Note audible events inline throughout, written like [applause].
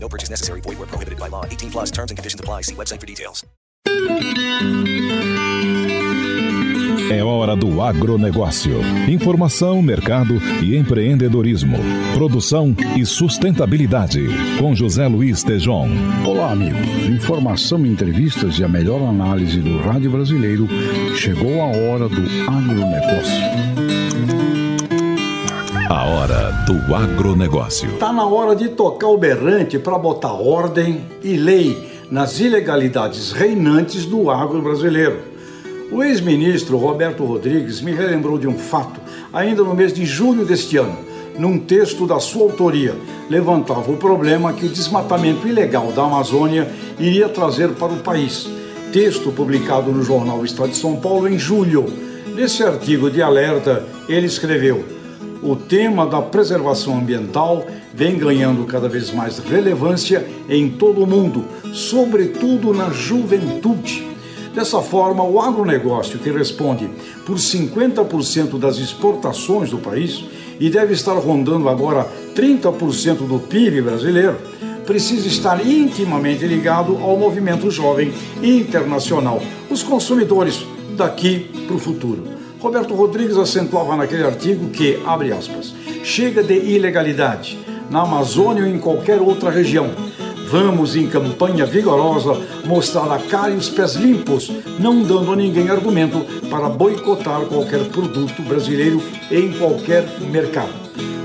No purchase necessary. Void where prohibited by law. 18 plus terms and conditions apply. See website for details. É hora do agronegócio. Informação, mercado e empreendedorismo. Produção e sustentabilidade. Com José Luiz Tejon. Olá, amigos. Informação, entrevistas e a melhor análise do rádio brasileiro. Chegou a hora do agronegócio. A hora do agronegócio. Tá na hora de tocar o berrante para botar ordem e lei nas ilegalidades reinantes do agro brasileiro. O ex-ministro Roberto Rodrigues me relembrou de um fato ainda no mês de julho deste ano. Num texto da sua autoria, levantava o problema que o desmatamento ilegal da Amazônia iria trazer para o país. Texto publicado no jornal Estado de São Paulo em julho. Nesse artigo de alerta, ele escreveu: O tema da preservação ambiental vem ganhando cada vez mais relevância em todo o mundo, sobretudo na juventude. Dessa forma, o agronegócio, que responde por 50% das exportações do país e deve estar rondando agora 30% do PIB brasileiro, precisa estar intimamente ligado ao movimento jovem internacional, os consumidores daqui para o futuro. Roberto Rodrigues acentuava naquele artigo que, abre aspas, chega de ilegalidade na Amazônia ou em qualquer outra região Vamos, em campanha vigorosa, mostrar a cara e os pés limpos, não dando a ninguém argumento para boicotar qualquer produto brasileiro em qualquer mercado.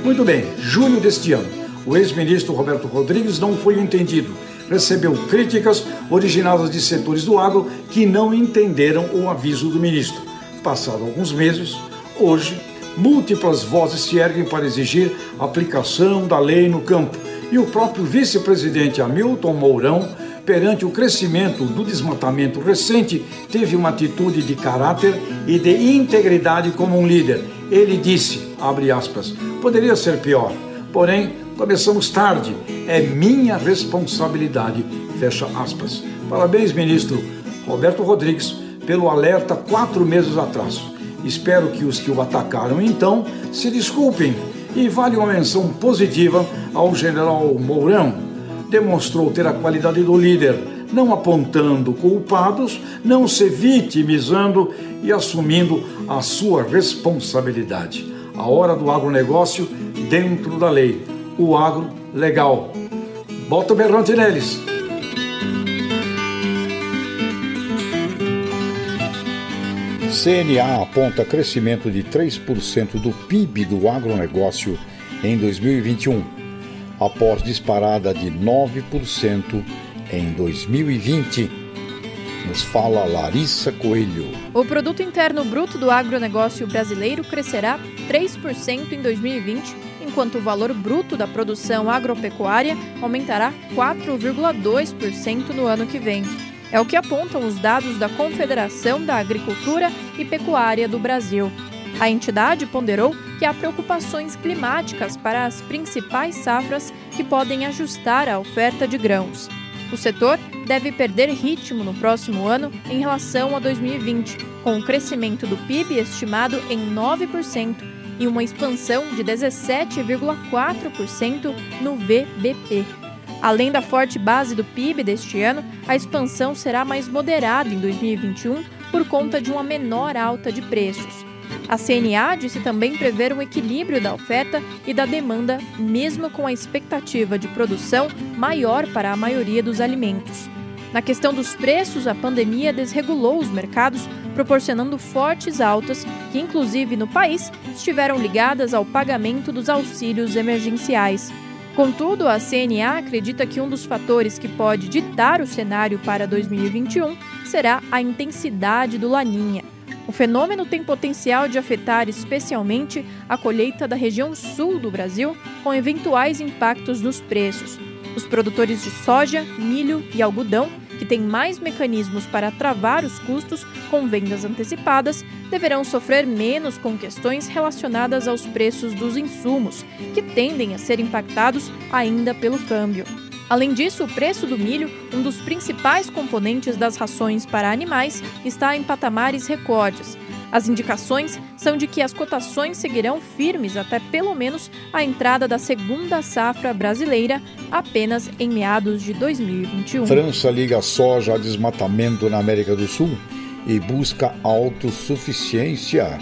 Muito bem, julho deste ano, o ex-ministro Roberto Rodrigues não foi entendido. Recebeu críticas originadas de setores do agro que não entenderam o aviso do ministro. Passado alguns meses, hoje, múltiplas vozes se erguem para exigir aplicação da lei no campo e o próprio vice-presidente Hamilton Mourão, perante o crescimento do desmatamento recente, teve uma atitude de caráter e de integridade como um líder. Ele disse, abre aspas, poderia ser pior, porém começamos tarde, é minha responsabilidade, fecha aspas. Parabéns, ministro Roberto Rodrigues, pelo alerta quatro meses atrás. Espero que os que o atacaram então se desculpem e vale uma menção positiva ao general Mourão. Demonstrou ter a qualidade do líder, não apontando culpados, não se vitimizando e assumindo a sua responsabilidade. A hora do agronegócio dentro da lei. O agro legal. Bota o berrante neles. CNA aponta crescimento de 3% do PIB do agronegócio em 2021, após disparada de 9% em 2020. Nos fala Larissa Coelho. O produto interno bruto do agronegócio brasileiro crescerá 3% em 2020, enquanto o valor bruto da produção agropecuária aumentará 4,2% no ano que vem. É o que apontam os dados da Confederação da Agricultura e Pecuária do Brasil. A entidade ponderou que há preocupações climáticas para as principais safras que podem ajustar a oferta de grãos. O setor deve perder ritmo no próximo ano em relação a 2020, com o crescimento do PIB estimado em 9% e uma expansão de 17,4% no VBP. Além da forte base do PIB deste ano, a expansão será mais moderada em 2021 por conta de uma menor alta de preços. A CNA disse também prever um equilíbrio da oferta e da demanda, mesmo com a expectativa de produção maior para a maioria dos alimentos. Na questão dos preços, a pandemia desregulou os mercados, proporcionando fortes altas que, inclusive no país, estiveram ligadas ao pagamento dos auxílios emergenciais. Contudo, a CNA acredita que um dos fatores que pode ditar o cenário para 2021 será a intensidade do Laninha. O fenômeno tem potencial de afetar especialmente a colheita da região sul do Brasil, com eventuais impactos nos preços. Os produtores de soja, milho e algodão, que têm mais mecanismos para travar os custos com vendas antecipadas, deverão sofrer menos com questões relacionadas aos preços dos insumos, que tendem a ser impactados ainda pelo câmbio. Além disso, o preço do milho, um dos principais componentes das rações para animais, está em patamares recordes. As indicações são de que as cotações seguirão firmes até pelo menos a entrada da segunda safra brasileira, apenas em meados de 2021. França liga soja a desmatamento na América do Sul e busca autossuficiência.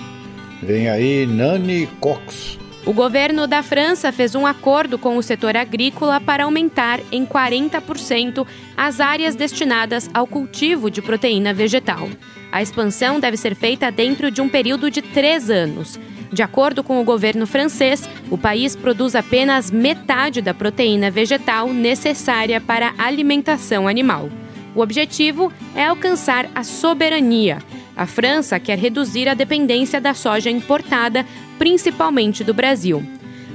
Vem aí Nani Cox o governo da França fez um acordo com o setor agrícola para aumentar em 40% as áreas destinadas ao cultivo de proteína vegetal. A expansão deve ser feita dentro de um período de três anos. De acordo com o governo francês, o país produz apenas metade da proteína vegetal necessária para a alimentação animal. O objetivo é alcançar a soberania. A França quer reduzir a dependência da soja importada, principalmente do Brasil.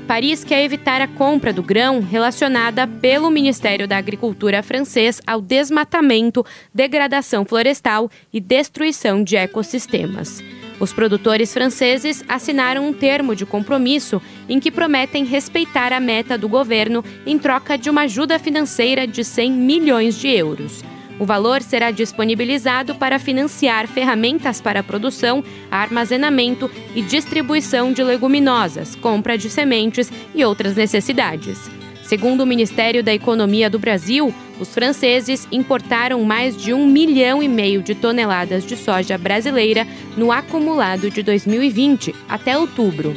Paris quer evitar a compra do grão relacionada pelo Ministério da Agricultura francês ao desmatamento, degradação florestal e destruição de ecossistemas. Os produtores franceses assinaram um termo de compromisso em que prometem respeitar a meta do governo em troca de uma ajuda financeira de 100 milhões de euros. O valor será disponibilizado para financiar ferramentas para produção, armazenamento e distribuição de leguminosas, compra de sementes e outras necessidades. Segundo o Ministério da Economia do Brasil, os franceses importaram mais de um milhão e meio de toneladas de soja brasileira no acumulado de 2020 até outubro.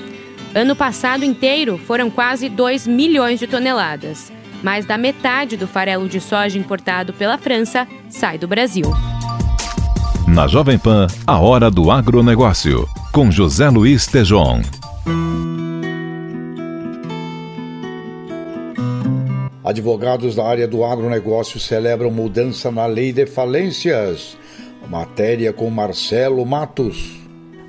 Ano passado inteiro foram quase 2 milhões de toneladas. Mais da metade do farelo de soja importado pela França sai do Brasil. Na Jovem Pan, a hora do agronegócio, com José Luiz Tejon. Advogados da área do agronegócio celebram mudança na lei de falências. Matéria com Marcelo Matos.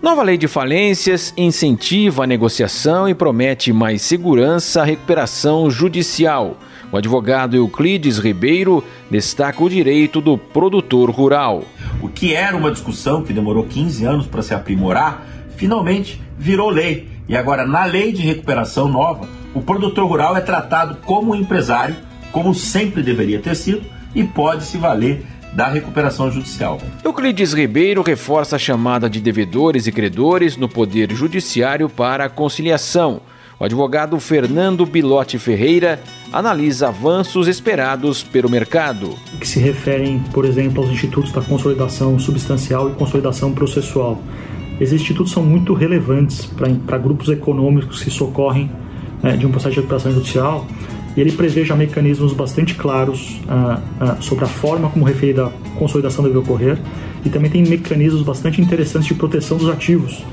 Nova lei de falências incentiva a negociação e promete mais segurança à recuperação judicial. O advogado Euclides Ribeiro destaca o direito do produtor rural. O que era uma discussão que demorou 15 anos para se aprimorar, finalmente virou lei. E agora, na lei de recuperação nova, o produtor rural é tratado como um empresário, como sempre deveria ter sido, e pode se valer da recuperação judicial. Euclides Ribeiro reforça a chamada de devedores e credores no Poder Judiciário para a conciliação. O advogado Fernando Bilotti Ferreira analisa avanços esperados pelo mercado. Que se referem, por exemplo, aos institutos da consolidação substancial e consolidação processual. Esses institutos são muito relevantes para grupos econômicos que socorrem né, de um processo de recuperação judicial e ele prevê já mecanismos bastante claros uh, uh, sobre a forma como referida a consolidação deve ocorrer e também tem mecanismos bastante interessantes de proteção dos ativos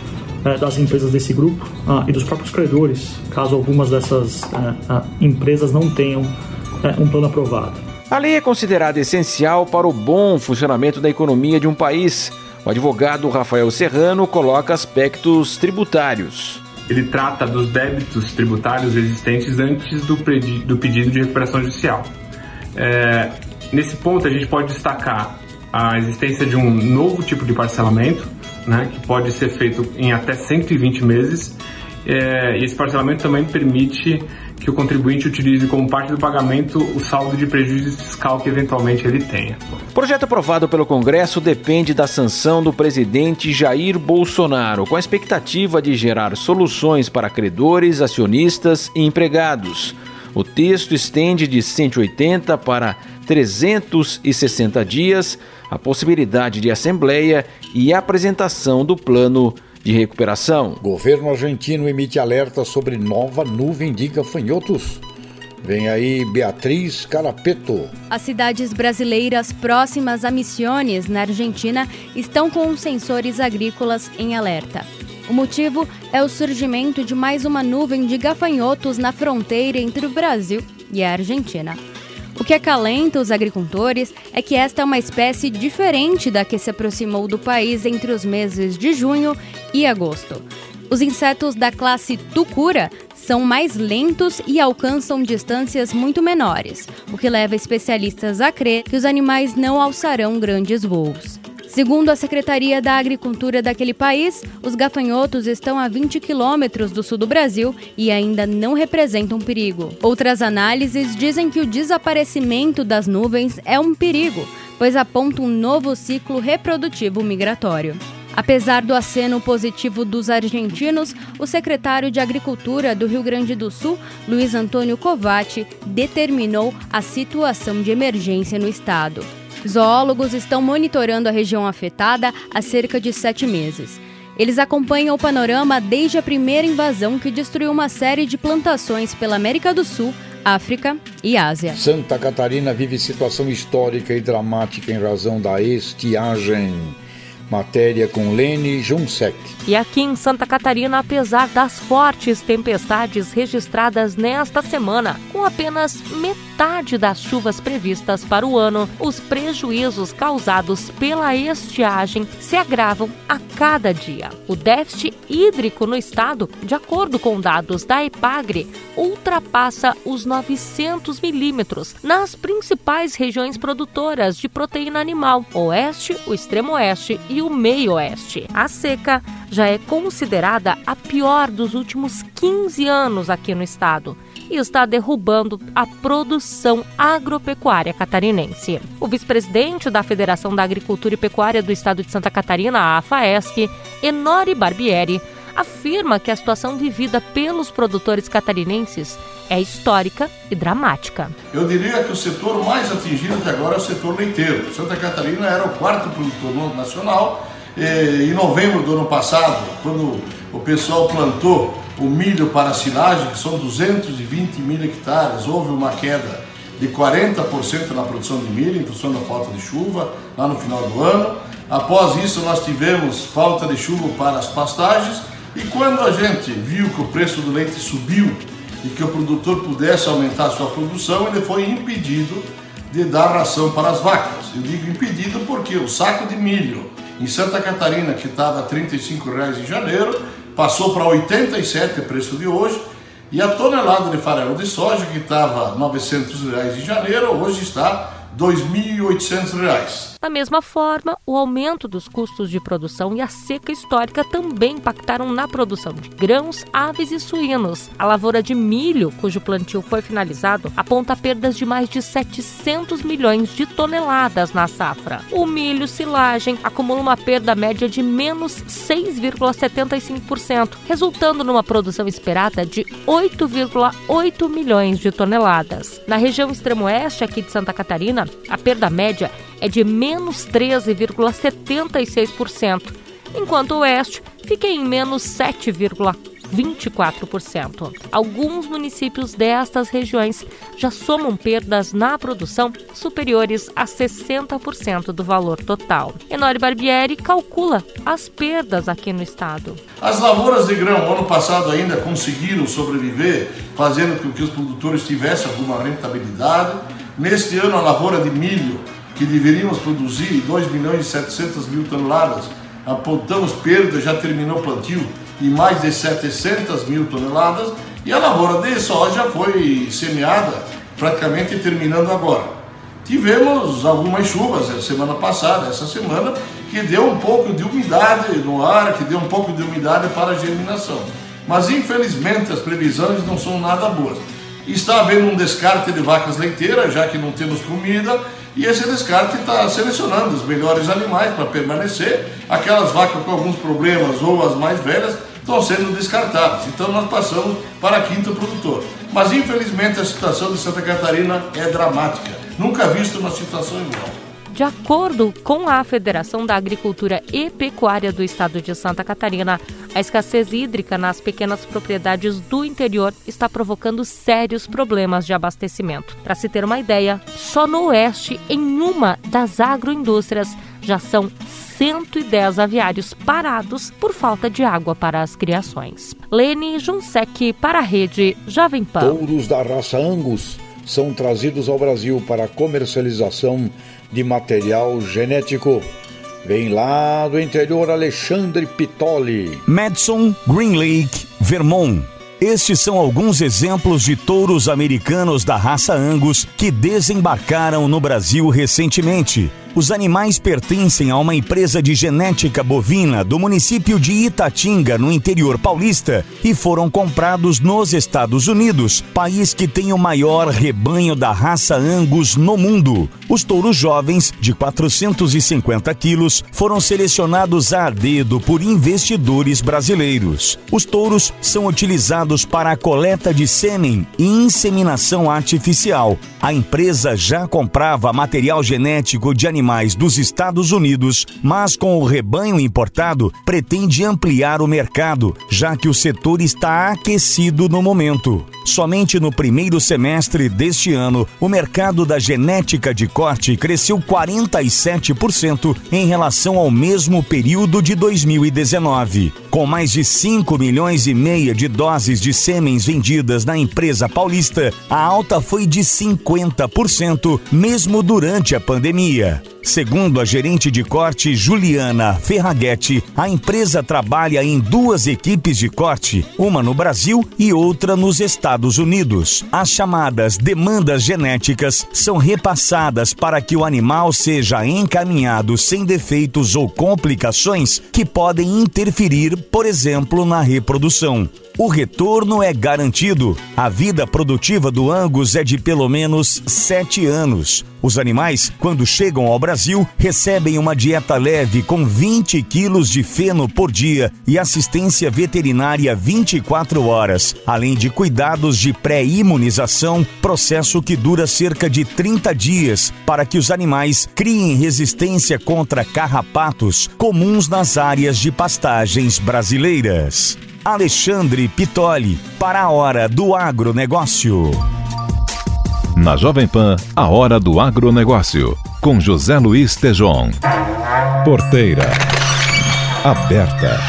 é, das empresas desse grupo ah, e dos próprios credores, caso algumas dessas é, ah, empresas não tenham é, um plano aprovado. A lei é considerada essencial para o bom funcionamento da economia de um país. O advogado Rafael Serrano coloca aspectos tributários. Ele trata dos débitos tributários existentes antes do, do pedido de recuperação judicial. É, nesse ponto, a gente pode destacar a existência de um novo tipo de parcelamento, né, que pode ser feito em até 120 meses. É, e esse parcelamento também permite que o contribuinte utilize como parte do pagamento o saldo de prejuízo fiscal que eventualmente ele tenha. O projeto aprovado pelo Congresso depende da sanção do presidente Jair Bolsonaro, com a expectativa de gerar soluções para credores, acionistas e empregados. O texto estende de 180 para 360 dias a possibilidade de assembleia e apresentação do plano de recuperação. Governo argentino emite alerta sobre nova nuvem de gafanhotos. Vem aí Beatriz Carapeto. As cidades brasileiras próximas a Misiones, na Argentina, estão com os sensores agrícolas em alerta. O motivo é o surgimento de mais uma nuvem de gafanhotos na fronteira entre o Brasil e a Argentina. O que acalenta os agricultores é que esta é uma espécie diferente da que se aproximou do país entre os meses de junho e agosto. Os insetos da classe tucura são mais lentos e alcançam distâncias muito menores, o que leva especialistas a crer que os animais não alçarão grandes voos. Segundo a Secretaria da Agricultura daquele país, os gafanhotos estão a 20 quilômetros do sul do Brasil e ainda não representam perigo. Outras análises dizem que o desaparecimento das nuvens é um perigo, pois aponta um novo ciclo reprodutivo migratório. Apesar do aceno positivo dos argentinos, o secretário de Agricultura do Rio Grande do Sul, Luiz Antônio Covatti, determinou a situação de emergência no estado. Zoólogos estão monitorando a região afetada há cerca de sete meses. Eles acompanham o panorama desde a primeira invasão que destruiu uma série de plantações pela América do Sul, África e Ásia. Santa Catarina vive situação histórica e dramática em razão da estiagem. Matéria com Lene Junsec. E aqui em Santa Catarina, apesar das fortes tempestades registradas nesta semana, com apenas metade das chuvas previstas para o ano, os prejuízos causados pela estiagem se agravam a cada dia. O déficit hídrico no estado, de acordo com dados da EPAGRE, ultrapassa os 900 milímetros nas principais regiões produtoras de proteína animal, oeste, o extremo oeste e o meio-oeste. A seca já é considerada a pior dos últimos 15 anos aqui no estado e está derrubando a produção agropecuária catarinense. O vice-presidente da Federação da Agricultura e Pecuária do Estado de Santa Catarina, a AFAESC, Enori Barbieri, afirma que a situação vivida pelos produtores catarinenses é histórica e dramática. Eu diria que o setor mais atingido até agora é o setor leiteiro. Santa Catarina era o quarto produtor nacional. Em novembro do ano passado, quando o pessoal plantou o milho para silagem, que são 220 mil hectares, houve uma queda de 40% na produção de milho em função da falta de chuva lá no final do ano. Após isso, nós tivemos falta de chuva para as pastagens e quando a gente viu que o preço do leite subiu e que o produtor pudesse aumentar a sua produção, ele foi impedido de dar ração para as vacas. Eu digo impedido porque o saco de milho em Santa Catarina, que estava 35 reais em janeiro, passou para 87 o preço de hoje, e a tonelada de farelo de soja, que estava 900 reais em janeiro, hoje está R$ 2.800. Da mesma forma, o aumento dos custos de produção e a seca histórica também impactaram na produção de grãos, aves e suínos. A lavoura de milho, cujo plantio foi finalizado, aponta perdas de mais de 700 milhões de toneladas na safra. O milho silagem acumula uma perda média de menos 6,75%, resultando numa produção esperada de 8,8 milhões de toneladas. Na região extremo-oeste aqui de Santa Catarina, a perda média é de menos 13,76%, enquanto o oeste fica em menos 7,24%. Alguns municípios destas regiões já somam perdas na produção superiores a 60% do valor total. Enori Barbieri calcula as perdas aqui no estado. As lavouras de grão ano passado ainda conseguiram sobreviver, fazendo com que os produtores tivessem alguma rentabilidade. Neste ano, a lavoura de milho que deveríamos produzir 2 milhões e 700 mil toneladas, apontamos perda, já terminou o plantio, e mais de 700 mil toneladas, e a lavoura de soja foi semeada praticamente terminando agora. Tivemos algumas chuvas a semana passada, essa semana, que deu um pouco de umidade no ar, que deu um pouco de umidade para a germinação. Mas infelizmente as previsões não são nada boas. Está havendo um descarte de vacas leiteiras, já que não temos comida, e esse descarte está selecionando os melhores animais para permanecer. Aquelas vacas com alguns problemas ou as mais velhas estão sendo descartadas. Então nós passamos para quinto produtor. Mas infelizmente a situação de Santa Catarina é dramática. Nunca visto uma situação igual. De acordo com a Federação da Agricultura e Pecuária do Estado de Santa Catarina, a escassez hídrica nas pequenas propriedades do interior está provocando sérios problemas de abastecimento. Para se ter uma ideia, só no oeste, em uma das agroindústrias, já são 110 aviários parados por falta de água para as criações. Lene Junsec para a rede Jovem Pan. Touros da raça Angus são trazidos ao Brasil para comercialização de material genético. Vem lá do interior Alexandre Pitoli. Madison, Green Lake, Vermont. Estes são alguns exemplos de touros americanos da raça Angus que desembarcaram no Brasil recentemente. Os animais pertencem a uma empresa de genética bovina do município de Itatinga, no interior paulista, e foram comprados nos Estados Unidos, país que tem o maior rebanho da raça Angus no mundo. Os touros jovens, de 450 quilos, foram selecionados a dedo por investidores brasileiros. Os touros são utilizados para a coleta de sêmen e inseminação artificial. A empresa já comprava material genético de animais animais dos Estados Unidos, mas com o rebanho importado pretende ampliar o mercado, já que o setor está aquecido no momento. Somente no primeiro semestre deste ano, o mercado da genética de corte cresceu 47% em relação ao mesmo período de 2019. Com mais de 5 milhões e meia de doses de sêmens vendidas na empresa paulista, a alta foi de 50%, mesmo durante a pandemia. Segundo a gerente de corte Juliana Ferraghetti, a empresa trabalha em duas equipes de corte, uma no Brasil e outra nos Estados Unidos. As chamadas demandas genéticas são repassadas para que o animal seja encaminhado sem defeitos ou complicações que podem interferir, por exemplo, na reprodução o retorno é garantido. A vida produtiva do Angus é de pelo menos sete anos. Os animais, quando chegam ao Brasil, recebem uma dieta leve com 20 quilos de feno por dia e assistência veterinária 24 horas, além de cuidados de pré-imunização, processo que dura cerca de 30 dias para que os animais criem resistência contra carrapatos comuns nas áreas de pastagens brasileiras. Alexandre Pitoli, para a Hora do Agronegócio. Na Jovem Pan, a Hora do Agronegócio, com José Luiz Tejon. Porteira. Aberta.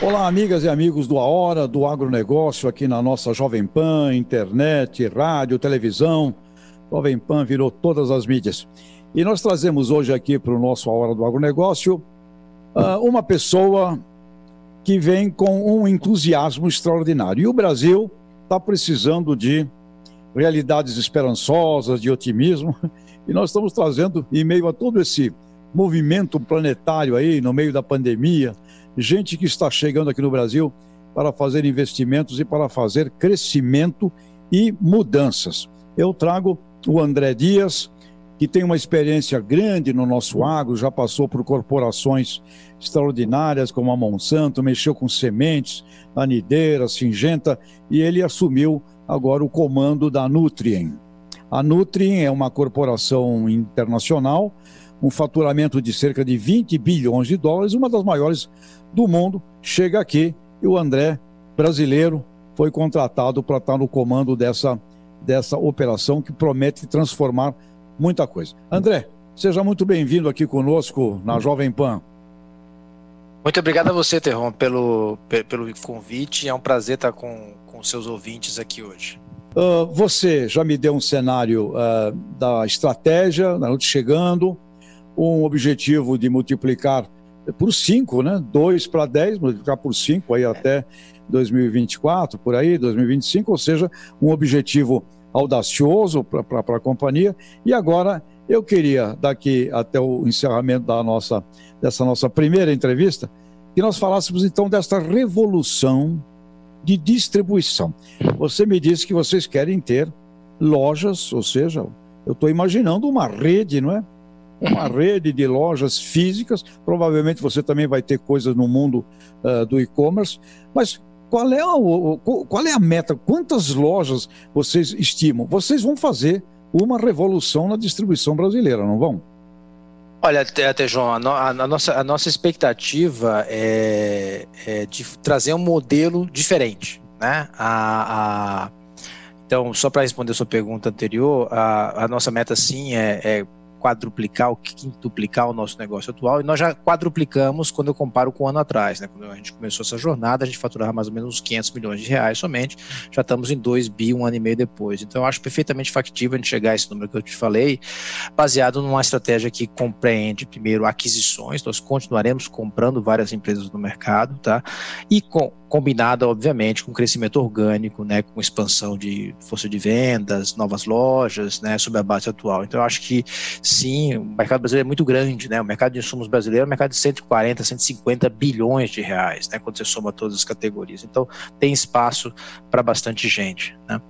Olá, amigas e amigos do A Hora do Agronegócio, aqui na nossa Jovem Pan, internet, rádio, televisão. Jovem Pan virou todas as mídias. E nós trazemos hoje aqui para o nosso A Hora do Agronegócio uh, uma pessoa que vem com um entusiasmo extraordinário. E o Brasil está precisando de realidades esperançosas, de otimismo, [laughs] e nós estamos trazendo, em meio a todo esse movimento planetário aí, no meio da pandemia, gente que está chegando aqui no Brasil para fazer investimentos e para fazer crescimento e mudanças. Eu trago o André Dias, que tem uma experiência grande no nosso agro, já passou por corporações extraordinárias como a Monsanto, mexeu com sementes, anideira, singenta, e ele assumiu agora o comando da Nutrien. A Nutrien é uma corporação internacional, um faturamento de cerca de 20 bilhões de dólares, uma das maiores do mundo, chega aqui e o André, brasileiro, foi contratado para estar no comando dessa, dessa operação que promete transformar muita coisa. André, seja muito bem-vindo aqui conosco na Jovem Pan. Muito obrigado a você, Terron, pelo, pelo convite. É um prazer estar com, com seus ouvintes aqui hoje. Uh, você já me deu um cenário uh, da estratégia, na chegando, um objetivo de multiplicar por 5, né? 2 para 10, multiplicar por 5 aí até 2024, por aí, 2025, ou seja, um objetivo audacioso para a companhia. E agora eu queria, daqui até o encerramento da nossa, dessa nossa primeira entrevista, que nós falássemos então desta revolução de distribuição. Você me disse que vocês querem ter lojas, ou seja, eu estou imaginando uma rede, não é? Uma rede de lojas físicas. Provavelmente você também vai ter coisas no mundo uh, do e-commerce, mas qual é, o, qual é a meta? Quantas lojas vocês estimam? Vocês vão fazer uma revolução na distribuição brasileira, não vão? Olha, até João, a, no, a, nossa, a nossa expectativa é, é, de trazer um modelo diferente, né? A, a então, só para responder a sua pergunta anterior, a, a nossa meta sim é, é quadruplicar ou quintuplicar o nosso negócio atual, e nós já quadruplicamos quando eu comparo com o ano atrás, né? Quando a gente começou essa jornada, a gente faturava mais ou menos uns 500 milhões de reais somente, já estamos em 2 bi um ano e meio depois. Então, eu acho perfeitamente factível a gente chegar a esse número que eu te falei, baseado numa estratégia que compreende, primeiro, aquisições, nós continuaremos comprando várias empresas no mercado, tá? E com, combinada, obviamente, com crescimento orgânico, né, com expansão de força de vendas, novas lojas, né, sob a base atual. Então, eu acho que sim, o mercado brasileiro é muito grande, né, o mercado de insumos brasileiro é um mercado de 140, 150 bilhões de reais, né, quando você soma todas as categorias. Então, tem espaço para bastante gente, né.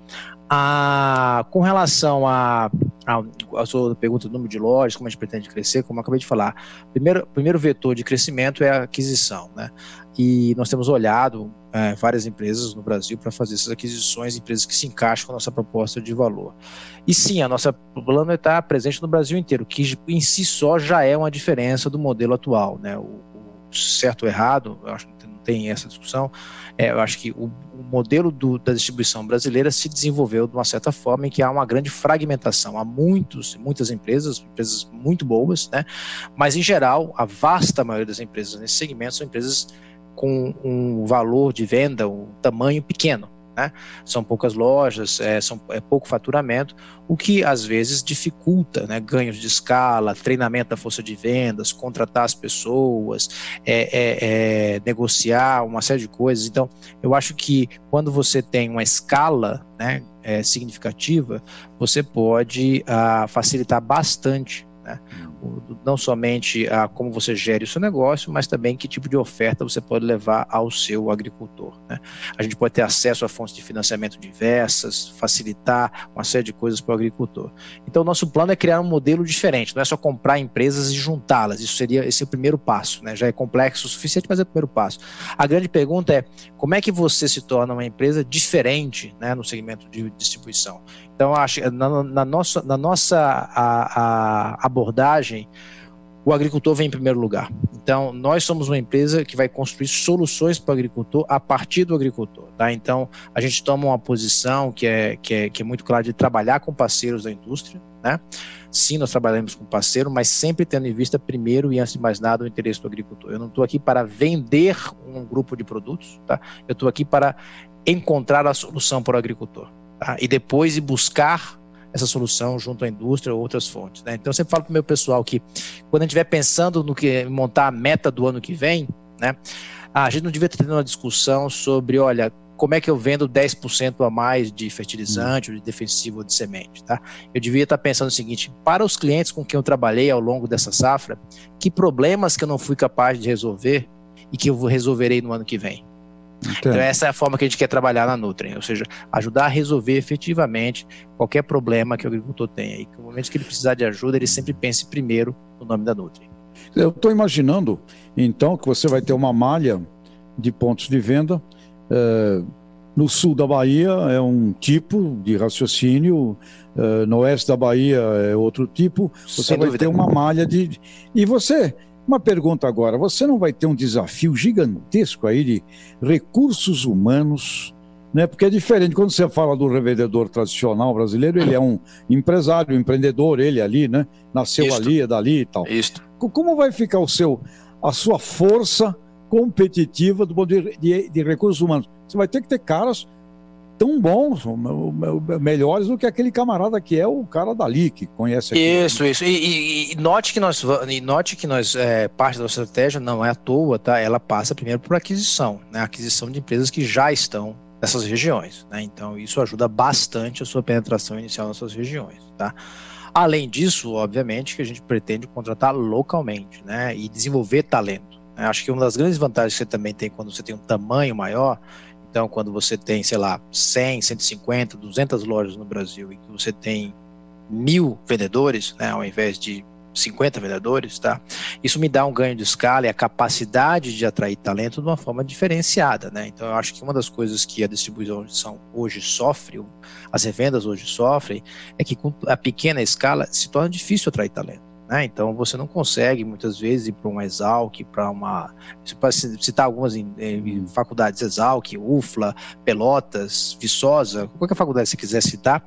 A, com relação a, a, a sua pergunta do número de lojas, como a gente pretende crescer, como eu acabei de falar, primeiro, primeiro vetor de crescimento é a aquisição, né? E nós temos olhado é, várias empresas no Brasil para fazer essas aquisições, empresas que se encaixam com a nossa proposta de valor. E sim, a nossa plano está presente no Brasil inteiro, que em si só já é uma diferença do modelo atual, né? O, o certo ou errado, eu acho tem essa discussão, é, eu acho que o, o modelo do, da distribuição brasileira se desenvolveu de uma certa forma em que há uma grande fragmentação. Há muitos, muitas empresas, empresas muito boas, né? mas em geral, a vasta maioria das empresas nesse segmento são empresas com um valor de venda, um tamanho pequeno. Né? São poucas lojas, é, são, é pouco faturamento, o que às vezes dificulta né? ganhos de escala, treinamento da força de vendas, contratar as pessoas, é, é, é, negociar uma série de coisas. Então, eu acho que quando você tem uma escala né, é, significativa, você pode ah, facilitar bastante né? Não somente a como você gere o seu negócio, mas também que tipo de oferta você pode levar ao seu agricultor. Né? A gente pode ter acesso a fontes de financiamento diversas, facilitar uma série de coisas para o agricultor. Então, nosso plano é criar um modelo diferente, não é só comprar empresas e juntá-las. Isso seria esse é o primeiro passo. Né? Já é complexo o suficiente, mas é o primeiro passo. A grande pergunta é como é que você se torna uma empresa diferente né, no segmento de distribuição? Então, acho na, na nossa, na nossa a, a abordagem, o agricultor vem em primeiro lugar. Então, nós somos uma empresa que vai construir soluções para o agricultor a partir do agricultor. Tá? Então, a gente toma uma posição que é, que, é, que é muito clara de trabalhar com parceiros da indústria. Né? Sim, nós trabalhamos com parceiro, mas sempre tendo em vista primeiro e antes de mais nada o interesse do agricultor. Eu não estou aqui para vender um grupo de produtos, tá? eu estou aqui para encontrar a solução para o agricultor tá? e depois ir buscar essa solução junto à indústria ou outras fontes. Né? Então, eu sempre falo para o meu pessoal que quando a gente estiver pensando no que montar a meta do ano que vem, né, a gente não devia ter uma discussão sobre, olha, como é que eu vendo 10% a mais de fertilizante, ou de defensivo ou de semente, tá? Eu devia estar pensando o seguinte, para os clientes com quem eu trabalhei ao longo dessa safra, que problemas que eu não fui capaz de resolver e que eu resolverei no ano que vem? Então, essa é a forma que a gente quer trabalhar na Nutri, ou seja, ajudar a resolver efetivamente qualquer problema que o agricultor tenha. E que no momento que ele precisar de ajuda, ele sempre pense primeiro no nome da Nutri. Eu estou imaginando, então, que você vai ter uma malha de pontos de venda. É, no sul da Bahia é um tipo de raciocínio, é, no oeste da Bahia é outro tipo. Você Sem vai dúvida. ter uma malha de. E você uma pergunta agora: você não vai ter um desafio gigantesco aí de recursos humanos? Né? Porque é diferente quando você fala do revendedor tradicional brasileiro, ele é um empresário, um empreendedor, ele ali, né? Nasceu Isto. ali, é dali e tal. Isto. Como vai ficar o seu, a sua força competitiva do ponto de, de, de recursos humanos? Você vai ter que ter caras tão bons, melhores do que aquele camarada que é o cara dali, que conhece aquilo. Isso, isso. E, e, e, note que nós, note que nós é, parte da nossa estratégia não é à toa, tá? Ela passa primeiro por aquisição, né? Aquisição de empresas que já estão nessas regiões, né? Então isso ajuda bastante a sua penetração inicial nessas regiões, tá? Além disso, obviamente, que a gente pretende contratar localmente, né? E desenvolver talento. Né? Acho que uma das grandes vantagens que você também tem quando você tem um tamanho maior então, quando você tem, sei lá, 100, 150, 200 lojas no Brasil e que você tem mil vendedores, né, ao invés de 50 vendedores, tá? Isso me dá um ganho de escala e a capacidade de atrair talento de uma forma diferenciada, né? Então eu acho que uma das coisas que a distribuição hoje sofre, as revendas hoje sofrem, é que com a pequena escala se torna difícil atrair talento. Né? Então você não consegue muitas vezes ir para uma Exalc, para uma. Pode citar algumas em, em faculdades Exalc, UFLA, Pelotas, Viçosa, qualquer faculdade que você quiser citar.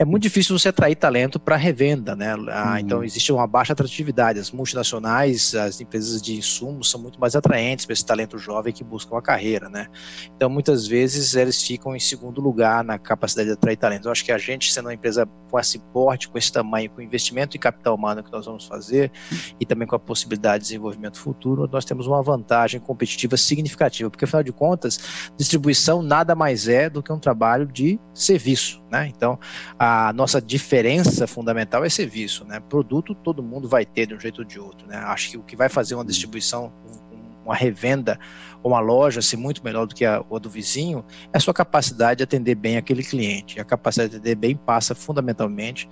É muito difícil você atrair talento para revenda, né? Ah, uhum. Então existe uma baixa atratividade. As multinacionais, as empresas de insumos são muito mais atraentes para esse talento jovem que busca uma carreira, né? Então muitas vezes eles ficam em segundo lugar na capacidade de atrair talento. Eu acho que a gente, sendo uma empresa com esse porte, com esse tamanho, com investimento em capital humano que nós vamos fazer e também com a possibilidade de desenvolvimento futuro, nós temos uma vantagem competitiva significativa, porque afinal de contas, distribuição nada mais é do que um trabalho de serviço, né? Então, a nossa diferença fundamental é serviço, né? Produto todo mundo vai ter de um jeito ou de outro, né? Acho que o que vai fazer uma distribuição, uma revenda ou uma loja ser muito melhor do que a, a do vizinho é a sua capacidade de atender bem aquele cliente. E a capacidade de atender bem passa fundamentalmente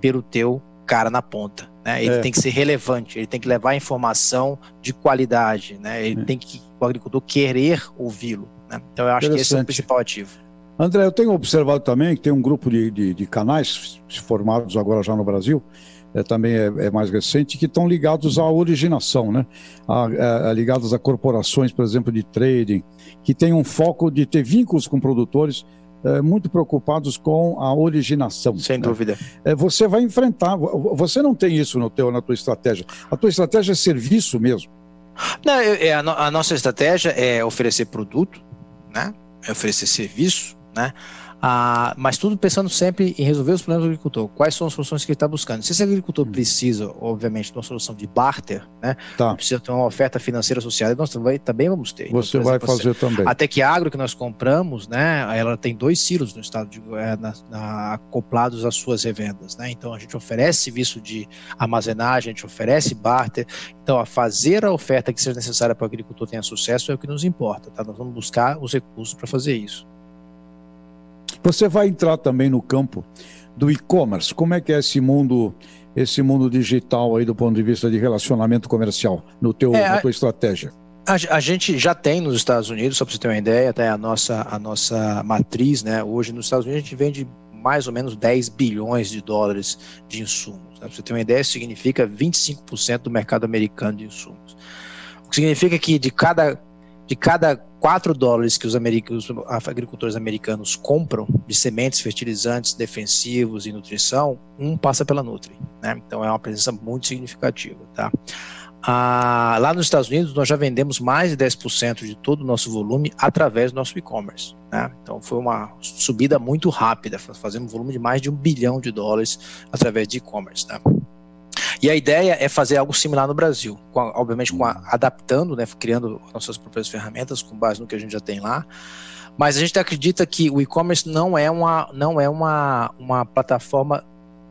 pelo teu cara na ponta. Né? Ele é. tem que ser relevante, ele tem que levar informação de qualidade, né? ele é. tem que o agricultor querer ouvi-lo. Né? Então eu acho que esse é o principal ativo. André, eu tenho observado também que tem um grupo de, de, de canais formados agora já no Brasil, é, também é, é, mais recente, que estão ligados à originação, né? A, a, ligados a corporações, por exemplo, de trading, que tem um foco de ter vínculos com produtores é, muito preocupados com a originação. Sem né? dúvida. É, você vai enfrentar, você não tem isso no teu, na tua estratégia. A tua estratégia é serviço mesmo. Não, é, a, a nossa estratégia é oferecer produto, né? É oferecer serviço, né? Ah, mas tudo pensando sempre em resolver os problemas do agricultor. Quais são as soluções que ele está buscando? Se esse agricultor precisa, obviamente, de uma solução de barter, né? Tá. Precisa ter uma oferta financeira associada, nós também, também vamos ter. Então, você vai fazer também. Até que agro que nós compramos, né? Ela tem dois silos no estado de é, na, na, acoplados às suas revendas, né? Então a gente oferece serviço de armazenagem, a gente oferece barter. Então, a fazer a oferta que seja necessária para o agricultor tenha sucesso é o que nos importa, tá? Nós vamos buscar os recursos para fazer isso. Você vai entrar também no campo do e-commerce. Como é que é esse mundo, esse mundo digital aí do ponto de vista de relacionamento comercial no teu, é, na tua estratégia? A, a, gente já tem nos Estados Unidos, só para você ter uma ideia, até a nossa, a nossa matriz, né? Hoje nos Estados Unidos a gente vende mais ou menos 10 bilhões de dólares de insumos. Né? Para você ter uma ideia, isso significa 25% do mercado americano de insumos. O que significa que de cada, de cada 4 dólares que os, os, agricultores americanos compram de sementes, fertilizantes, defensivos e nutrição, um passa pela Nutri. Né? Então é uma presença muito significativa. Tá? Ah, lá nos Estados Unidos, nós já vendemos mais de 10% de todo o nosso volume através do nosso e-commerce. Né? Então foi uma subida muito rápida, fazemos um volume de mais de um bilhão de dólares através de e-commerce. Tá? E a ideia é fazer algo similar no Brasil, com, obviamente com a, adaptando, né, criando nossas próprias ferramentas com base no que a gente já tem lá. Mas a gente acredita que o e-commerce não é uma, não é uma, uma plataforma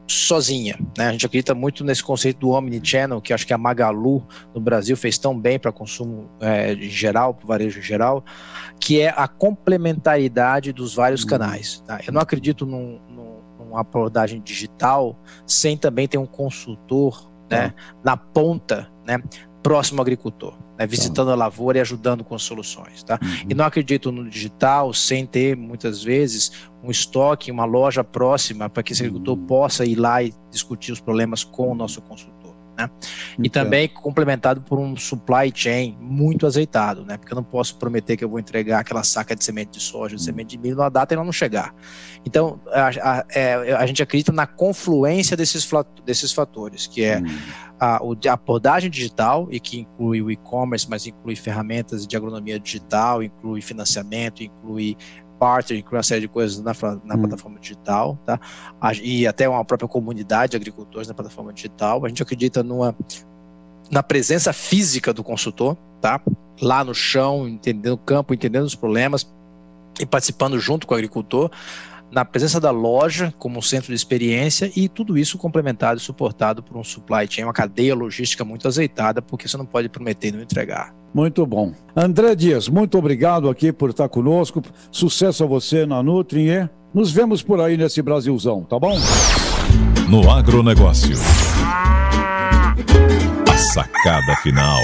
sozinha. Né? A gente acredita muito nesse conceito do omnichannel, que acho que a Magalu no Brasil fez tão bem para consumo é, em geral, para varejo em geral, que é a complementaridade dos vários canais. Tá? Eu não acredito num, uma abordagem digital sem também ter um consultor né, ah. na ponta, né, próximo ao agricultor, né, visitando a lavoura e ajudando com soluções. Tá? Uhum. E não acredito no digital sem ter, muitas vezes, um estoque, uma loja próxima para que esse agricultor uhum. possa ir lá e discutir os problemas com o nosso consultor. Né? E também complementado por um supply chain muito azeitado, né? Porque eu não posso prometer que eu vou entregar aquela saca de semente de soja, de hum. semente de milho na data e ela não chegar. Então, a, a, é, a gente acredita na confluência desses, desses fatores, que é hum. a, a abordagem digital, e que inclui o e-commerce, mas inclui ferramentas de agronomia digital, inclui financiamento, inclui barter, inclui uma série de coisas na, na hum. plataforma digital, tá? E até uma própria comunidade de agricultores na plataforma digital. A gente acredita numa na presença física do consultor, tá? Lá no chão, entendendo o campo, entendendo os problemas e participando junto com o agricultor na presença da loja como centro de experiência e tudo isso complementado e suportado por um supply chain, uma cadeia logística muito azeitada, porque você não pode prometer e não entregar. Muito bom. André Dias, muito obrigado aqui por estar conosco. Sucesso a você na Nutri e nos vemos por aí nesse Brasilzão, tá bom? No agronegócio. A sacada final.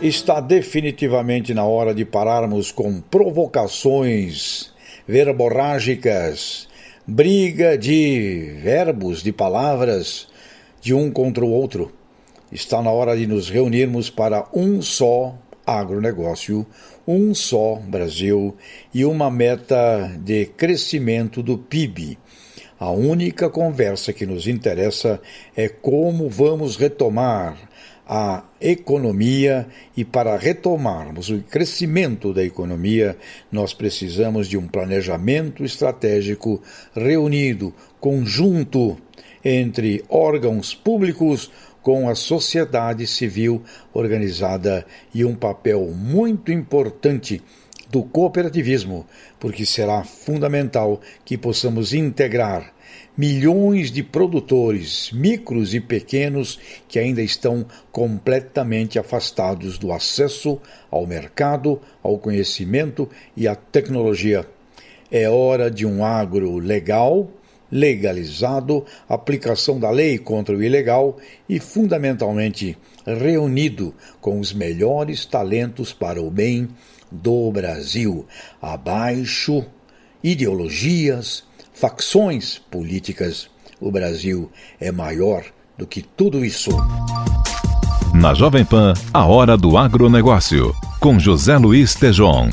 Está definitivamente na hora de pararmos com provocações verborrágicas, briga de verbos, de palavras de um contra o outro. Está na hora de nos reunirmos para um só agronegócio, um só Brasil e uma meta de crescimento do PIB. A única conversa que nos interessa é como vamos retomar a economia e para retomarmos o crescimento da economia, nós precisamos de um planejamento estratégico reunido, conjunto entre órgãos públicos com a sociedade civil organizada e um papel muito importante do cooperativismo, porque será fundamental que possamos integrar milhões de produtores, micros e pequenos, que ainda estão completamente afastados do acesso ao mercado, ao conhecimento e à tecnologia. É hora de um agro legal, legalizado, aplicação da lei contra o ilegal e, fundamentalmente, reunido com os melhores talentos para o bem do Brasil. Abaixo ideologias, facções políticas. O Brasil é maior do que tudo isso. Na Jovem Pan, a hora do agronegócio, com José Luiz Tejon.